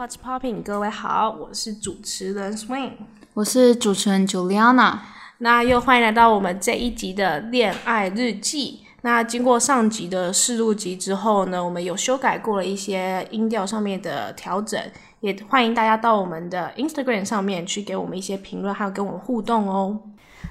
What's Popping？各位好，我是主持人 Swing，我是主持人 Juliana。那又欢迎来到我们这一集的恋爱日记。那经过上集的试录集之后呢，我们有修改过了一些音调上面的调整，也欢迎大家到我们的 Instagram 上面去给我们一些评论，还有跟我们互动哦。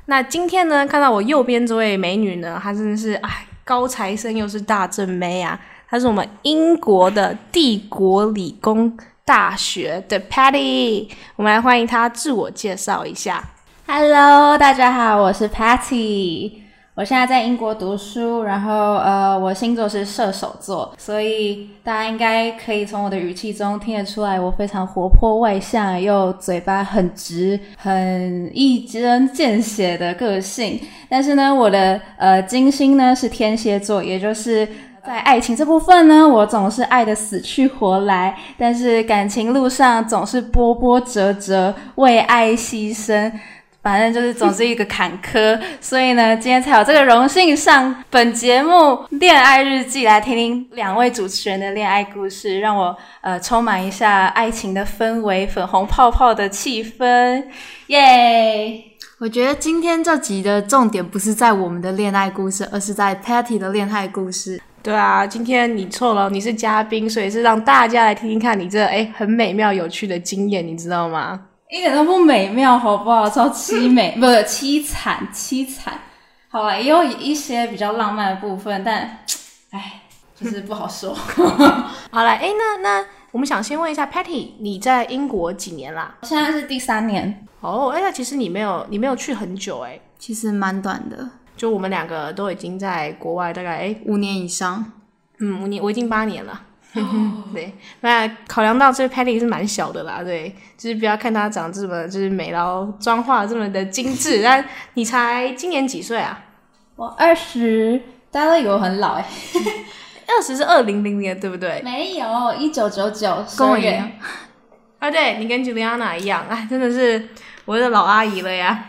那今天呢，看到我右边这位美女呢，她真的是哎高材生又是大正妹啊！她是我们英国的帝国理工大学的 Patty，我们来欢迎她自我介绍一下。Hello，大家好，我是 Patty，我现在在英国读书，然后呃，我星座是射手座，所以大家应该可以从我的语气中听得出来，我非常活泼外向，又嘴巴很直，很一针见血的个性。但是呢，我的呃金星呢是天蝎座，也就是。在爱情这部分呢，我总是爱的死去活来，但是感情路上总是波波折折，为爱牺牲。反正就是总是一个坎坷，所以呢，今天才有这个荣幸上本节目《恋爱日记》来听听两位主持人的恋爱故事，让我呃充满一下爱情的氛围，粉红泡泡的气氛，耶！我觉得今天这集的重点不是在我们的恋爱故事，而是在 Patty 的恋爱故事。对啊，今天你错了，你是嘉宾，所以是让大家来听听看你这哎很美妙有趣的经验，你知道吗？一点都不美妙，好不好？超凄美，不是凄惨，凄惨。好了，也有一些比较浪漫的部分，但哎，就是不好说。好了，哎，那那我们想先问一下 Patty，你在英国几年啦？现在是第三年，哦，哎，那其实你没有你没有去很久哎，其实蛮短的，就我们两个都已经在国外大概哎五年以上。嗯，五年我已经八年了。对，那考量到这 Patty 是蛮小的啦，对，就是不要看她长这么就是美，然后妆化这么的精致，但你才今年几岁啊？我二十，大家都以为我很老哎、二十是二零零年，对不对？没有，一九九九，跟我一样。啊，对你跟 Juliana 一样，哎，真的是我的老阿姨了呀。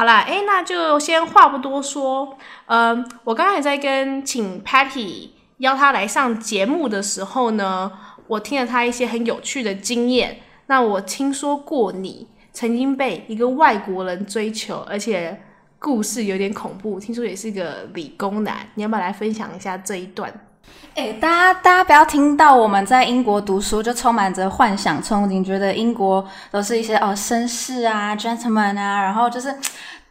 好啦，哎，那就先话不多说，嗯，我刚才在跟请 Patty 邀她来上节目的时候呢，我听了她一些很有趣的经验。那我听说过你曾经被一个外国人追求，而且故事有点恐怖，听说也是个理工男，你要不要来分享一下这一段？哎、大家大家不要听到我们在英国读书就充满着幻想憧憬，觉得英国都是一些哦绅士啊、gentleman 啊，然后就是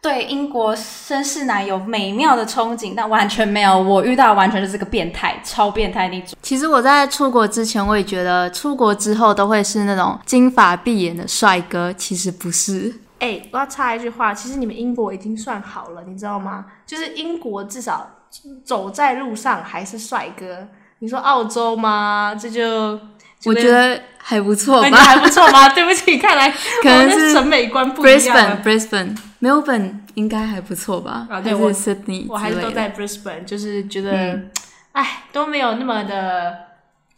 对英国绅士男有美妙的憧憬，但完全没有。我遇到的完全就是个变态，超变态那种。其实我在出国之前，我也觉得出国之后都会是那种金发碧眼的帅哥，其实不是。哎、我要插一句话，其实你们英国已经算好了，你知道吗？就是英国至少走在路上还是帅哥。你说澳洲吗？这就我觉得还不错那吧。还不错吗？对不起，看来可能是审美观不一样 Brisbane，Brisbane，Melbourne 应该还不错吧？啊对还是 Sydney 我还。是都在 Brisbane，就是觉得，嗯哎、都没有那么的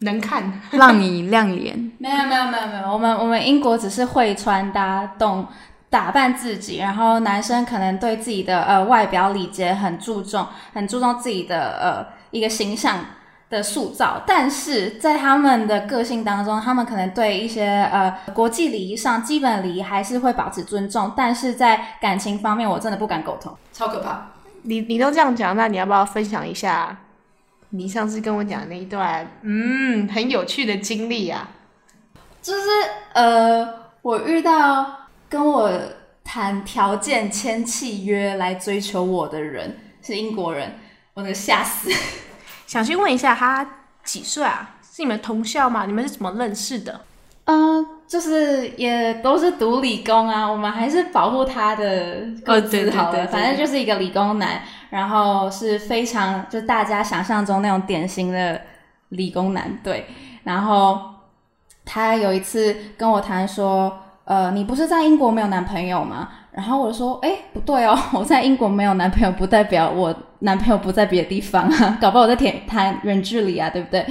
能看。让你亮眼。没有没有没有没有，我们我们英国只是会穿搭，懂打扮自己，然后男生可能对自己的呃外表礼节很注重，很注重自己的呃一个形象的塑造，但是在他们的个性当中，他们可能对一些呃国际礼仪上基本礼仪还是会保持尊重，但是在感情方面，我真的不敢苟同，超可怕。你你都这样讲，那你要不要分享一下你上次跟我讲的那一段嗯很有趣的经历啊？就是呃，我遇到跟我谈条件、签契约来追求我的人是英国人，我能吓死。想先问一下，他几岁啊？是你们同校吗？你们是怎么认识的？嗯、就是也都是读理工啊，我们还是保护他的个哦对对子好了。对对反正就是一个理工男，然后是非常就大家想象中那种典型的理工男，对。然后他有一次跟我谈说，呃，你不是在英国没有男朋友吗？然后我就说，哎，不对哦，我在英国没有男朋友，不代表我男朋友不在别的地方啊，搞不好我在谈谈远距离啊，对不对？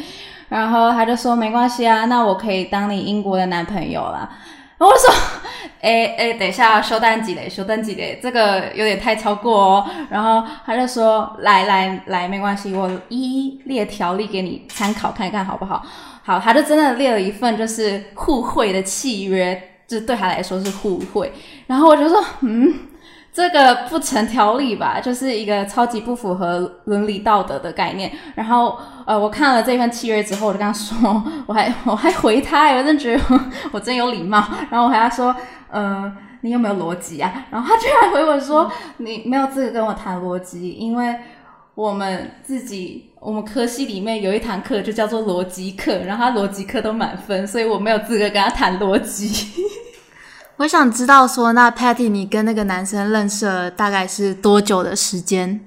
然后他就说没关系啊，那我可以当你英国的男朋友啦。然后我说，哎哎，等一下，收单几嘞？收单几嘞？这个有点太超过哦。然后他就说，来来来，没关系，我一一列条例给你参考看看好不好？好，他就真的列了一份就是互惠的契约，是对他来说是互惠。然后我就说，嗯，这个不成条理吧，就是一个超级不符合伦理道德的概念。然后呃，我看了这份契约之后，我就跟他说，我还我还回他，我真觉得我真有礼貌。然后我还要说，嗯。你有没有逻辑啊？然后他居然回我说：“你没有资格跟我谈逻辑，因为我们自己我们科系里面有一堂课就叫做逻辑课，然后他逻辑课都满分，所以我没有资格跟他谈逻辑。”我想知道说，那 Patty，你跟那个男生认识了大概是多久的时间？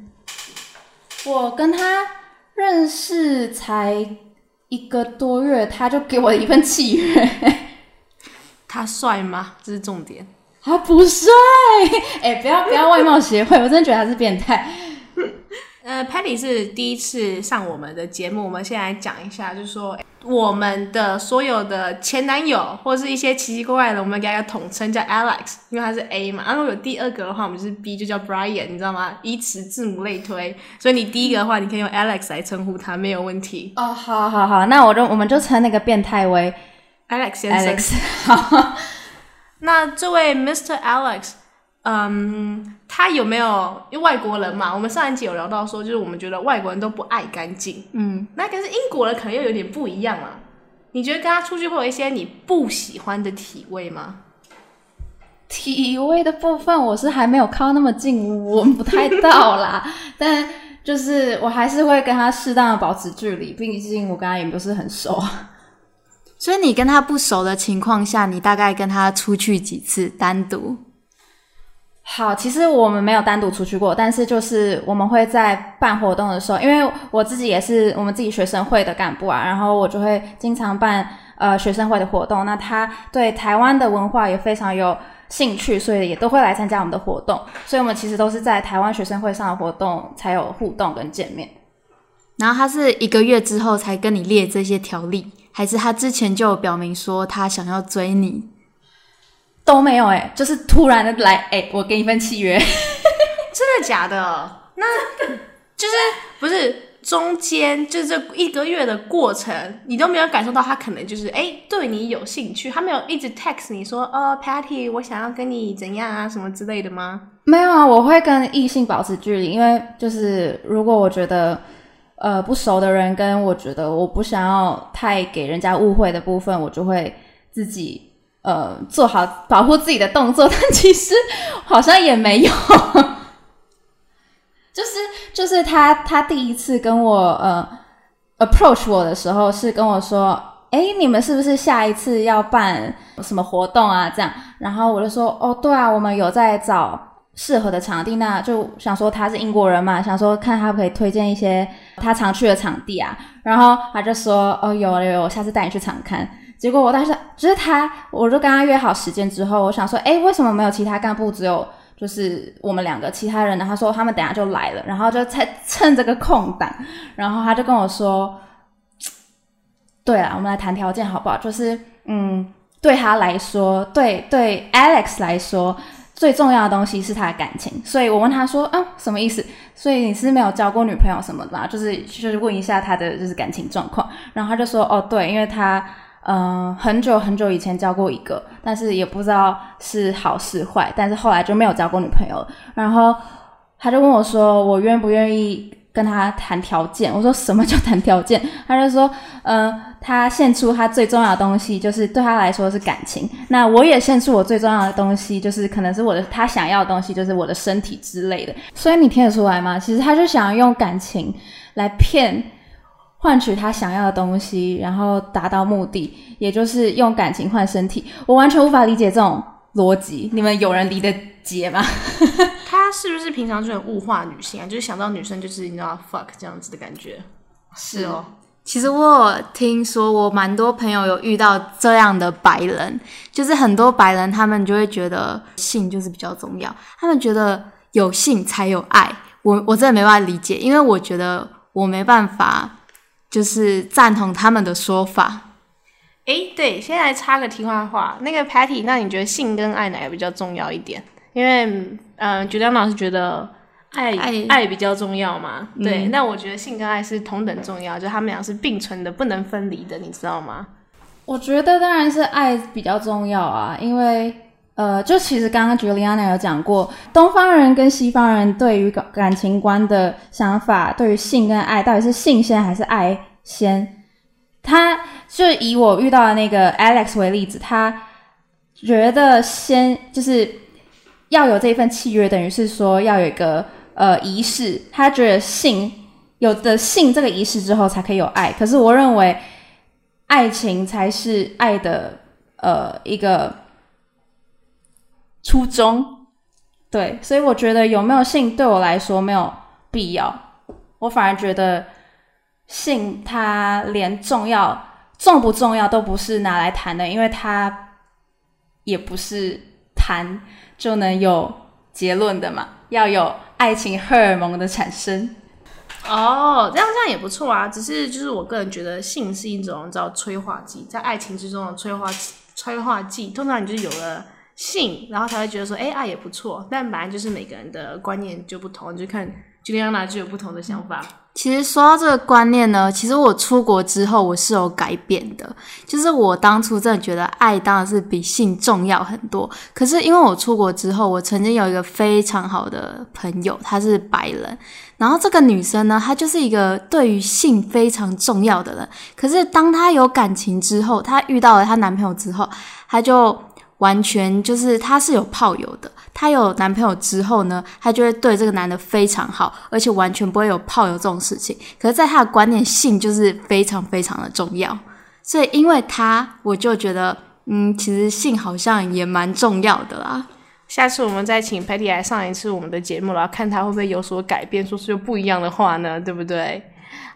我跟他认识才一个多月，他就给我一份契约。他帅吗？这是重点。他不帅，哎，不要不要外貌协会，我真的觉得他是变态。呃，Patty 是第一次上我们的节目，我们先来讲一下，就是说我们的所有的前男友或者是一些奇奇怪怪的，我们给他统称叫 Alex，因为他是 A 嘛。然后有第二个的话，我们就是 B，就叫 Brian，你知道吗？依此字母类推，所以你第一个的话，你可以用 Alex 来称呼他，没有问题。哦，好好好，那我就我们就称那个变态为 Alex 先生。好。那这位 Mr. Alex，嗯，他有没有因为外国人嘛？我们上一集有聊到说，就是我们觉得外国人都不爱干净，嗯，那可是英国人可能又有点不一样啊。你觉得跟他出去会有一些你不喜欢的体味吗？体味的部分我是还没有靠那么近，闻不太到啦。但就是我还是会跟他适当的保持距离，毕竟我跟他也不是很熟。所以你跟他不熟的情况下，你大概跟他出去几次单独？好，其实我们没有单独出去过，但是就是我们会在办活动的时候，因为我自己也是我们自己学生会的干部啊，然后我就会经常办呃学生会的活动。那他对台湾的文化也非常有兴趣，所以也都会来参加我们的活动。所以我们其实都是在台湾学生会上的活动才有互动跟见面。然后他是一个月之后才跟你列这些条例。还是他之前就表明说他想要追你，都没有哎，就是突然的来哎，我给你份契约，真的假的？那就是不是中间就这一个月的过程，你都没有感受到他可能就是哎对你有兴趣，他没有一直 text 你说呃 Patty 我想要跟你怎样啊什么之类的吗？没有啊，我会跟异性保持距离，因为就是如果我觉得。呃，不熟的人跟我觉得我不想要太给人家误会的部分，我就会自己呃做好保护自己的动作。但其实好像也没有，就是就是他他第一次跟我呃 approach 我的时候是跟我说，哎，你们是不是下一次要办什么活动啊？这样，然后我就说，哦，对啊，我们有在找。适合的场地，那就想说他是英国人嘛，想说看他可以推荐一些他常去的场地啊。然后他就说：“哦，有了有有，下次带你去场看。”结果我当时就是他，我就跟他约好时间之后，我想说：“哎，为什么没有其他干部，只有就是我们两个其他人呢？”他说他们等下就来了，然后就趁趁这个空档，然后他就跟我说：“对啊，我们来谈条件好不好？就是嗯，对他来说，对对，Alex 来说。”最重要的东西是他的感情，所以我问他说：“啊，什么意思？所以你是没有交过女朋友什么的？就是就是问一下他的就是感情状况。”然后他就说：“哦，对，因为他嗯很久很久以前交过一个，但是也不知道是好是坏，但是后来就没有交过女朋友。然后他就问我说：我愿不愿意？”跟他谈条件，我说什么叫谈条件？他就说，呃，他献出他最重要的东西，就是对他来说是感情。那我也献出我最重要的东西，就是可能是我的他想要的东西，就是我的身体之类的。所以你听得出来吗？其实他就想要用感情来骗，换取他想要的东西，然后达到目的，也就是用感情换身体。我完全无法理解这种逻辑，你们有人理得解吗？他是不是平常就很物化女性啊？就是想到女生就是你知道 fuck 这样子的感觉。是哦，其实我有听说，我蛮多朋友有遇到这样的白人，就是很多白人他们就会觉得性就是比较重要，他们觉得有性才有爱。我我真的没办法理解，因为我觉得我没办法就是赞同他们的说法。哎，对，先来插个题外话，那个 Patty，那你觉得性跟爱哪个比较重要一点？因为，嗯，觉得老师觉得爱爱爱比较重要嘛。对，嗯那我觉得性跟爱是同等重要，就他们俩是并存的，不能分离的，你知道吗？我觉得当然是爱比较重要啊，因为呃，就其实刚刚 Juliana 有讲过，东方人跟西方人对于感感情观的想法，对于性跟爱到底是性先还是爱先？他就以我遇到的那个 Alex 为例子，他觉得先就是要有这份契约，等于是说要有一个呃仪式，他觉得性有的性这个仪式之后才可以有爱，可是我认为。爱情才是爱的呃一个初衷，对，所以我觉得有没有性对我来说没有必要，我反而觉得性它连重要重不重要都不是拿来谈的，因为它也不是谈就能有结论的嘛，要有爱情荷尔蒙的产生。哦，这样这样也不错啊。只是就是我个人觉得性是一种叫催化剂，在爱情之中的催化剂催化剂。通常你就是有了性，然后才会觉得说，哎、爱也不错。但本来就是每个人的观念就不同，就看 Juliana 就有不同的想法。其实说到这个观念呢，其实我出国之后我是有改变的。就是我当初真的觉得爱当然是比性重要很多，可是因为我出国之后，我曾经有一个非常好的朋友，她是白人，然后这个女生呢，她就是一个对于性非常重要的人。可是当她有感情之后，她遇到了她男朋友之后，她就完全就是她是有炮友的。她有男朋友之后呢，她就会对这个男的非常好，而且完全不会有炮友这种事情。可是，在她的观念，性就是非常非常的重要。所以，因为她，我就觉得，嗯，其实性好像也蛮重要的啦。下次我们再请 Patty 来上一次我们的节目了，看他会不会有所改变，说出不一样的话呢？对不对？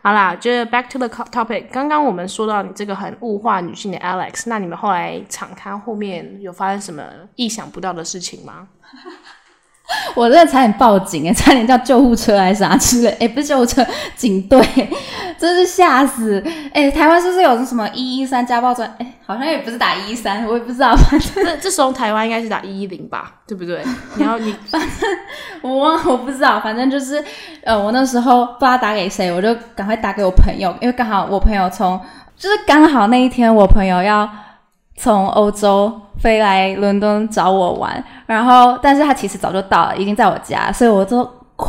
好啦，就是 back to the topic。刚刚我们说到你这个很物化女性的 Alex，那你们后来敞开后面有发生什么意想不到的事情吗？我真的差点报警哎，差点叫救护车还是啥之类，哎，不是救护车，警队，真是吓死！哎，台湾是不是有什么一一三家暴专？哎，好像也不是打一一三，我也不知道，反正这这时候台湾应该是打一一零吧，对不对？然后你 反正我忘，我不知道，反正就是，呃，我那时候不知道打给谁，我就赶快打给我朋友，因为刚好我朋友从，就是刚好那一天我朋友要从欧洲飞来伦敦找我玩，然后但是他其实早就到了，已经在我家，所以我就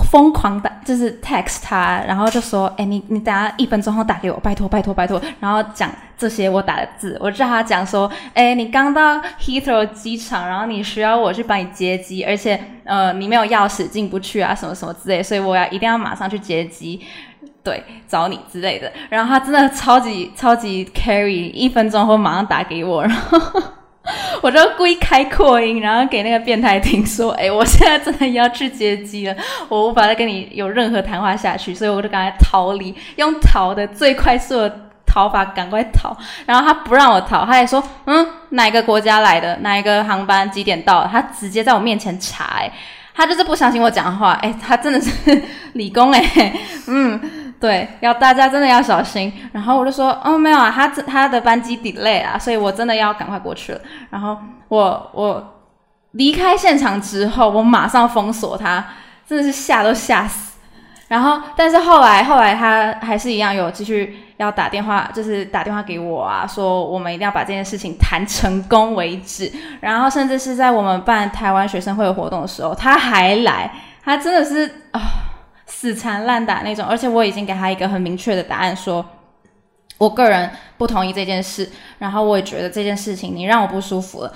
疯狂打，就是 text 他，然后就说，哎，你你等下一分钟后打给我，拜托拜托拜托，然后讲这些我打的字，我叫他讲说，哎，你刚到 Heathrow 机场，然后你需要我去帮你接机，而且呃你没有钥匙进不去啊，什么什么之类，所以我要一定要马上去接机。对，找你之类的，然后他真的超级超级 carry，一分钟后马上打给我，然后 我就故意开扩音，然后给那个变态听说，哎，我现在真的要去接机了，我无法再跟你有任何谈话下去，所以我就赶快逃离，用逃的最快速的逃法赶快逃。然后他不让我逃，他还说，嗯，哪个国家来的，哪一个航班几点到？他直接在我面前查、哎，他就是不相信我讲话，哎，他真的是 理工、哎，嗯。对，要大家真的要小心。然后我就说，哦，没有啊，他他的班机 delay 啊，所以我真的要赶快过去了。然后我我离开现场之后，我马上封锁他，真的是吓都吓死。然后，但是后来后来他还是一样有继续要打电话，就是打电话给我啊，说我们一定要把这件事情谈成功为止。然后，甚至是在我们办台湾学生会的活动的时候，他还来，他真的是啊。死缠烂打那种，而且我已经给他一个很明确的答案，说我个人不同意这件事，然后我也觉得这件事情你让我不舒服了。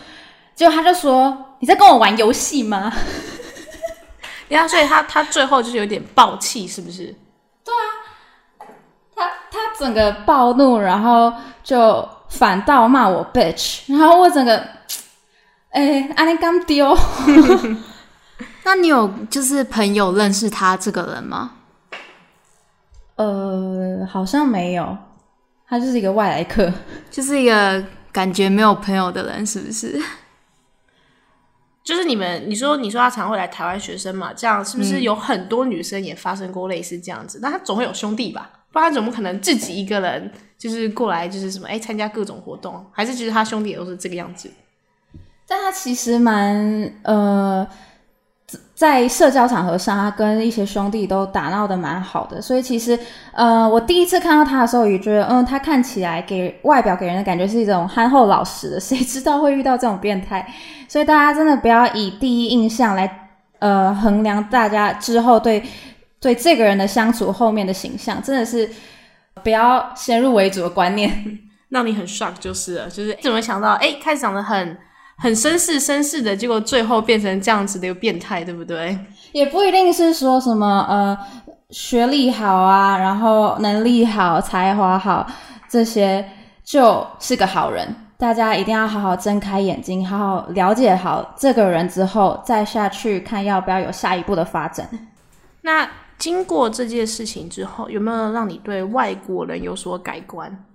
结果他就说：“你在跟我玩游戏吗？” 呀，所以他他最后就是有点暴气，是不是？对啊他他整个暴怒，然后就反倒骂我 bitch，然后我整个，哎，安尼刚丢。那你有就是朋友认识他这个人吗？呃，好像没有，他就是一个外来客，就是一个感觉没有朋友的人，是不是？就是你们，你说你说他常会来台湾学生嘛，这样是不是有很多女生也发生过类似这样子？那他总会有兄弟吧？不然怎么可能自己一个人就是过来就是什么哎参加各种活动？还是其实他兄弟也都是这个样子？但他其实蛮呃。在社交场合上，他跟一些兄弟都打闹的蛮好的，所以其实，呃，我第一次看到他的时候，也觉得，嗯，他看起来给外表给人的感觉是一种憨厚老实的，谁知道会遇到这种变态？所以大家真的不要以第一印象来，呃，衡量大家之后对对这个人的相处后面的形象，真的是不要先入为主的观念，让你很 shock 就是了，就是怎么想到，哎，开始长得很。很绅士绅士的，结果最后变成这样子的一个变态，对不对？也不一定是说什么呃学历好啊，然后能力好、才华好这些就是个好人。大家一定要好好睁开眼睛，好好了解好这个人之后，再下去看要不要有下一步的发展。那经过这件事情之后，有没有让你对外国人有所改观？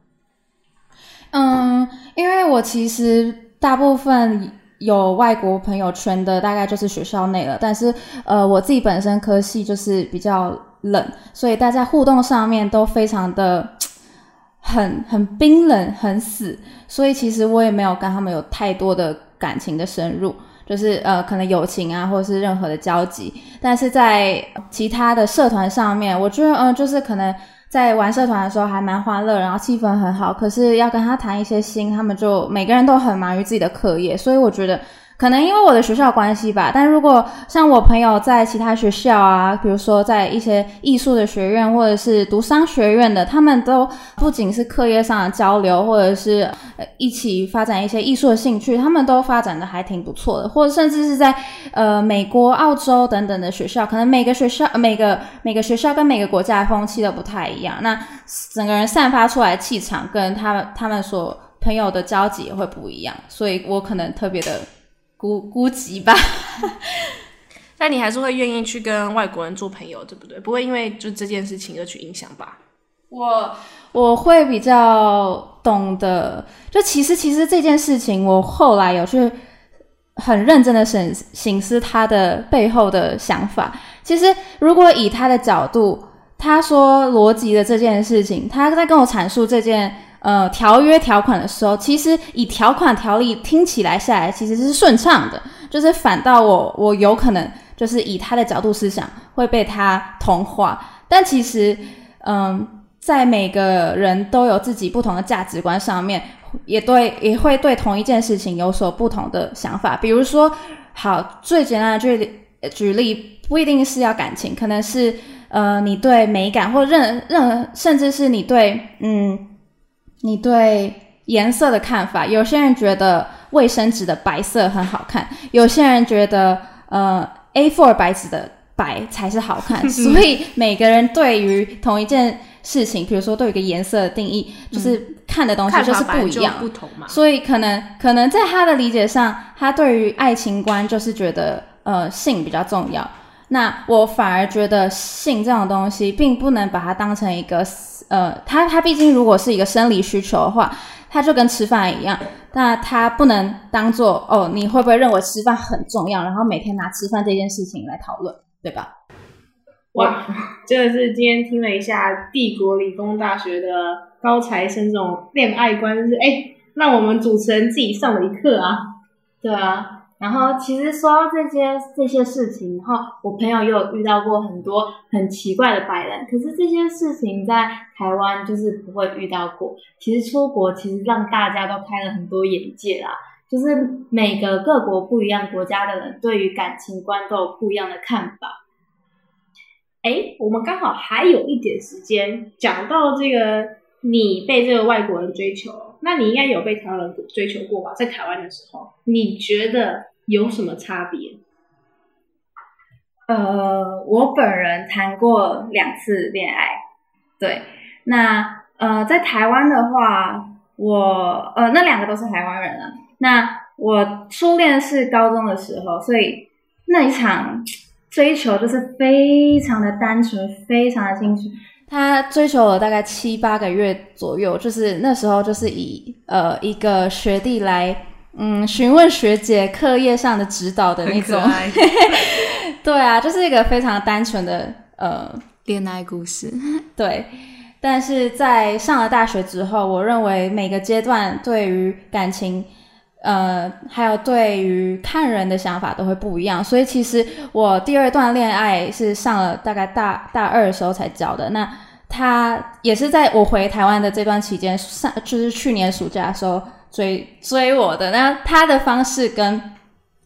嗯，因为我其实。大部分有外国朋友圈的，大概就是学校内了。但是，呃，我自己本身科系就是比较冷，所以大家互动上面都非常的很很冰冷、很死。所以，其实我也没有跟他们有太多的感情的深入，就是呃，可能友情啊，或者是任何的交集。但是在其他的社团上面，我觉得，嗯，就是可能。在玩社团的时候还蛮欢乐，然后气氛很好。可是要跟他谈一些心，他们就每个人都很忙于自己的课业，所以我觉得。可能因为我的学校关系吧，但如果像我朋友在其他学校啊，比如说在一些艺术的学院或者是读商学院的，他们都不仅是课业上的交流，或者是一起发展一些艺术的兴趣，他们都发展的还挺不错的。或者甚至是在呃美国、澳洲等等的学校，可能每个学校、每个每个学校跟每个国家的风气都不太一样，那整个人散发出来的气场跟他们他们所朋友的交集也会不一样，所以我可能特别的。孤孤寂吧，但你还是会愿意去跟外国人做朋友，对不对？不会因为就这件事情而去影响吧？我我会比较懂得，就其实其实这件事情，我后来有去很认真的审醒思他的背后的想法。其实如果以他的角度，他说逻辑的这件事情，他在跟我阐述这件。呃，条约条款的时候，其实以条款条例听起来下来，其实是顺畅的。就是反倒我我有可能就是以他的角度思想会被他同化，但其实，嗯，在每个人都有自己不同的价值观上面，也对 也会对同一件事情有所不同的想法。比如说，好最简单的举举例，不一定是要感情，可能是呃你对美感或任任甚至是你对嗯。你对颜色的看法，有些人觉得卫生纸的白色很好看，有些人觉得呃 A4 白纸的白才是好看，所以每个人对于同一件事情，比如说对一个颜色的定义，就是看的东西就是不一样，不同嘛。所以可能可能在他的理解上，他对于爱情观就是觉得呃性比较重要。那我反而觉得性这种东西，并不能把它当成一个。呃，它它毕竟如果是一个生理需求的话，它就跟吃饭一样，那它不能当做哦，你会不会认为吃饭很重要，然后每天拿吃饭这件事情来讨论，对吧？哇，真的是今天听了一下帝国理工大学的高材生这种恋爱观，就是哎，让我们主持人自己上了一课啊，对啊。然后其实说到这些这些事情，然后我朋友也有遇到过很多很奇怪的白人，可是这些事情在台湾就是不会遇到过。其实出国其实让大家都开了很多眼界啦，就是每个各国不一样国家的人对于感情观都有不一样的看法。哎，我们刚好还有一点时间，讲到这个你被这个外国人追求。那你应该有被台湾人追求过吧？在台湾的时候，你觉得有什么差别？呃，我本人谈过两次恋爱，对。那呃，在台湾的话，我呃那两个都是台湾人啊。那我初恋是高中的时候，所以那一场追求就是非常的单纯，非常的清楚。他追求了大概七八个月左右，就是那时候就是以呃一个学弟来嗯询问学姐课业上的指导的那种，对啊，就是一个非常单纯的呃恋爱故事。对，但是在上了大学之后，我认为每个阶段对于感情呃，还有对于看人的想法都会不一样。所以其实我第二段恋爱是上了大概大大二的时候才交的。那他也是在我回台湾的这段期间上，就是去年暑假的时候追追我的。那他的方式跟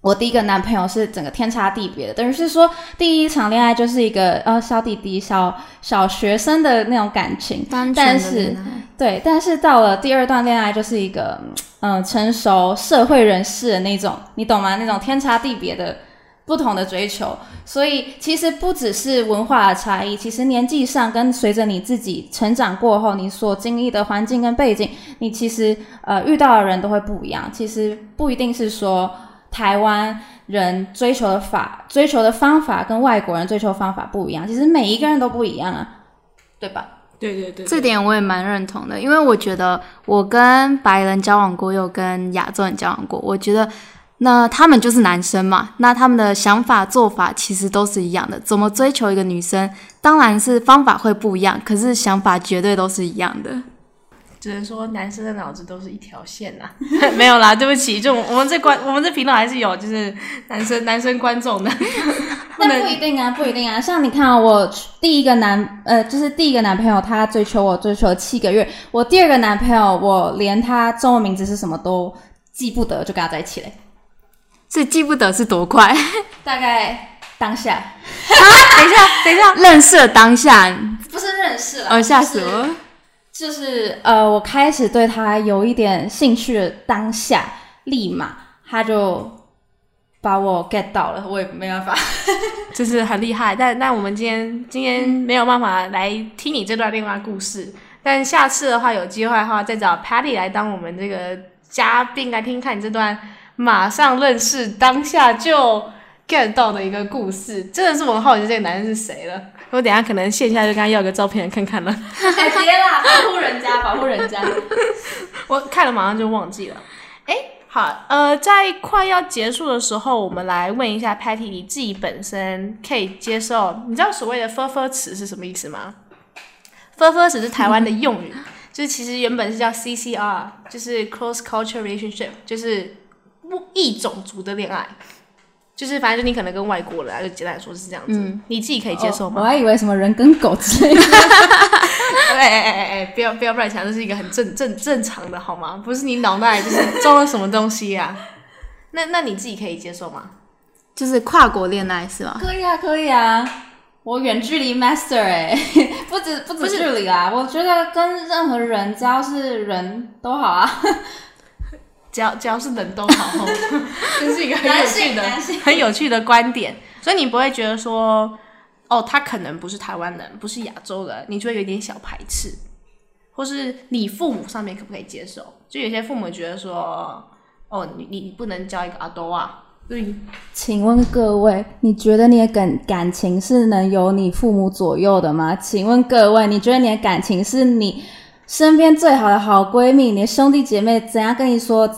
我第一个男朋友是整个天差地别的，等于是说第一场恋爱就是一个呃小弟弟、小小学生的那种感情，但是对，但是到了第二段恋爱就是一个嗯成熟社会人士的那种，你懂吗？那种天差地别的不同的追求，所以其实不只是文化的差异，其实年纪上跟随着你自己成长过后，你所经历的环境跟背景，你其实呃遇到的人都会不一样。其实不一定是说。台湾人追求的法、追求的方法跟外国人追求方法不一样，其实每一个人都不一样啊，对吧？对对对，这点我也蛮认同的，因为我觉得我跟白人交往过，又跟亚洲人交往过，我觉得那他们就是男生嘛，那他们的想法做法其实都是一样的，怎么追求一个女生，当然是方法会不一样，可是想法绝对都是一样的。只能说男生的脑子都是一条线呐，没有啦，对不起，就我们这观我们这频道还是有就是男生男生观众的，那不一定啊，不一定啊。像你看，我第一个男呃，就是第一个男朋友，他追求我追求了七个月，我第二个男朋友，我连他中文名字是什么都记不得，就跟他在一起嘞。这记不得是多快？大概当下。等一下，等一下，认识当下不是认识了，哦，吓死我。就是呃，我开始对他有一点兴趣的当下，立马他就把我 get 到了，我也没办法，就是很厉害。但但我们今天今天没有办法来听你这段恋爱故事，但下次的话有机会的话，再找 Patty 来当我们这个嘉宾来听看你这段马上认识当下就 get 到的一个故事，真的是我好奇这个男人是谁了。我等下可能线下就跟他要个照片看看了。哎，别啦，保护人家，保护人家。我看了马上就忘记了。哎，好，呃，在快要结束的时候，我们来问一下 Patty，你自己本身可以接受？你知道所谓的 “fur fur” 词是什么意思吗？“fur fur” 词是台湾的用语，就是其实原本是叫 CCR，就是 Cross Culture Relationship，就是异种族的恋爱。就是反正就你可能跟外国人啊，就简单来说是这样子，你自己可以接受吗？我还以为什么人跟狗之类的。哎哎哎哎哎，不要不要乱想，这是一个很正正正常的，好吗？不是你脑袋就是装了什么东西呀？那那你自己可以接受吗？就是跨国恋爱是吗？可以啊，可以啊。我远距离 master 哎，不止不止距离啊，我觉得跟任何人只要是人都好啊。只要只要是冷冻好，这是一个很有趣的、很有趣的观点。所以你不会觉得说，哦，他可能不是台湾人，不是亚洲人，你就会有点小排斥，或是你父母上面可不可以接受？就有些父母觉得说，哦，你你不能交一个阿多啊。对，请问各位，你觉得你的感感情是能由你父母左右的吗？请问各位，你觉得你的感情是你？身边最好的好闺蜜，你的兄弟姐妹怎样跟你说，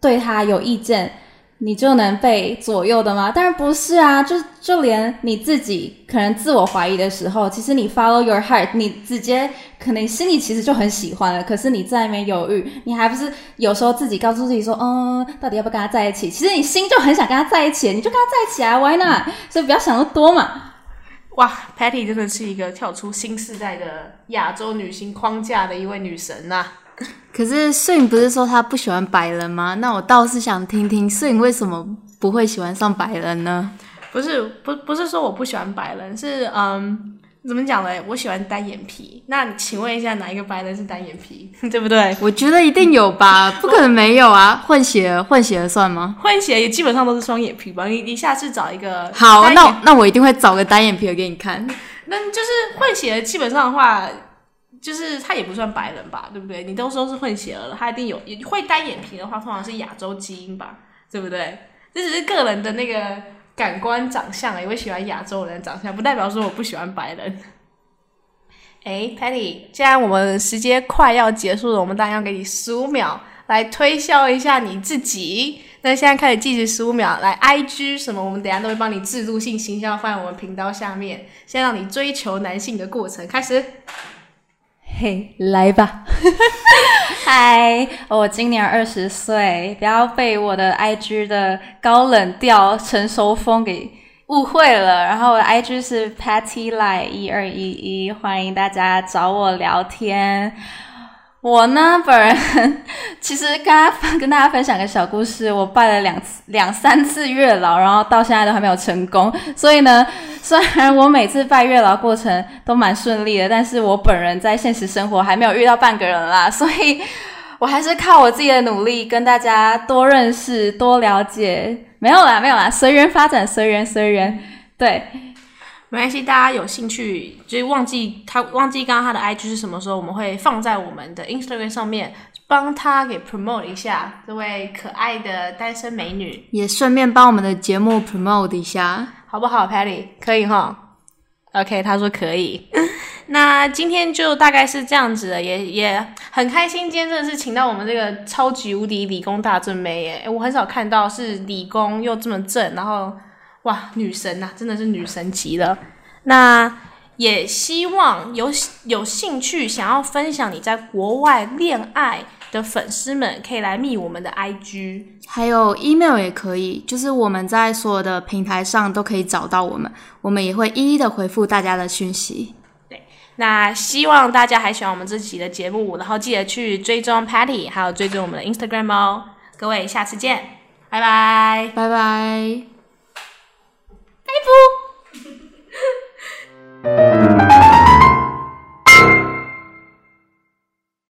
对她有意见，你就能被左右的吗？当然不是啊，就就连你自己可能自我怀疑的时候，其实你 follow your heart，你直接可能心里其实就很喜欢了，可是你在那边犹豫，你还不是有时候自己告诉自己说，嗯，到底要不要跟他在一起？其实你心就很想跟他在一起，你就跟他在一起啊，Why not？所以不要想那么多嘛。哇，Patty 真的是一个跳出新时代的亚洲女星框架的一位女神呐。可是摄影不是说她不喜欢白人吗？那我倒是想听听摄影为什么不会喜欢上白人呢？不是，不，不是说我不喜欢白人，是嗯。怎么讲嘞？我喜欢单眼皮。那请问一下，哪一个白人是单眼皮？对不对？我觉得一定有吧，不可能没有啊！混血混血的算吗？混血也基本上都是双眼皮吧？你你下次找一个好，那那我一定会找个单眼皮的给你看。那就是混血基本上的话，就是他也不算白人吧？对不对？你都说是混血了，他一定有会单眼皮的话，通常是亚洲基因吧？对不对？这只是个人的那个。感官长相，也会喜欢亚洲人长相，不代表说我不喜欢白人。哎，Patty，既然我们时间快要结束了，我们当然要给你十五秒来推销一下你自己。那现在开始计时十五秒，来 IG 什么，我们等下都会帮你制度性行销放在我们频道下面，先让你追求男性的过程开始。嘿，来吧。嗨，我今年二十岁，不要被我的 IG 的高冷调、成熟风给误会了。然后我的 IG 是 Patty Lie 一二一一，欢迎大家找我聊天。我呢，本人其实跟大家跟大家分享个小故事，我拜了两次两三次月老，然后到现在都还没有成功。所以呢，虽然我每次拜月老过程都蛮顺利的，但是我本人在现实生活还没有遇到半个人啦，所以我还是靠我自己的努力，跟大家多认识、多了解。没有啦，没有啦，随缘发展，随缘随缘，对。没关系，大家有兴趣，就是忘记他忘记刚刚他的 IG 是什么时候，我们会放在我们的 Instagram 上面，帮他给 promote 一下这位可爱的单身美女，也顺便帮我们的节目 promote 一下，好不好，Patty？可以哈？OK，他说可以。那今天就大概是这样子的，也也很开心，今天真的是请到我们这个超级无敌理工大正妹耶！我很少看到是理工又这么正，然后。哇，女神呐，真的是女神级了。那也希望有有兴趣想要分享你在国外恋爱的粉丝们，可以来密我们的 IG，还有 email 也可以，就是我们在所有的平台上都可以找到我们，我们也会一一的回复大家的讯息。对，那希望大家还喜欢我们这期的节目，然后记得去追踪 Patty，还有追踪我们的 Instagram 哦。各位，下次见，拜拜，拜拜。Aku.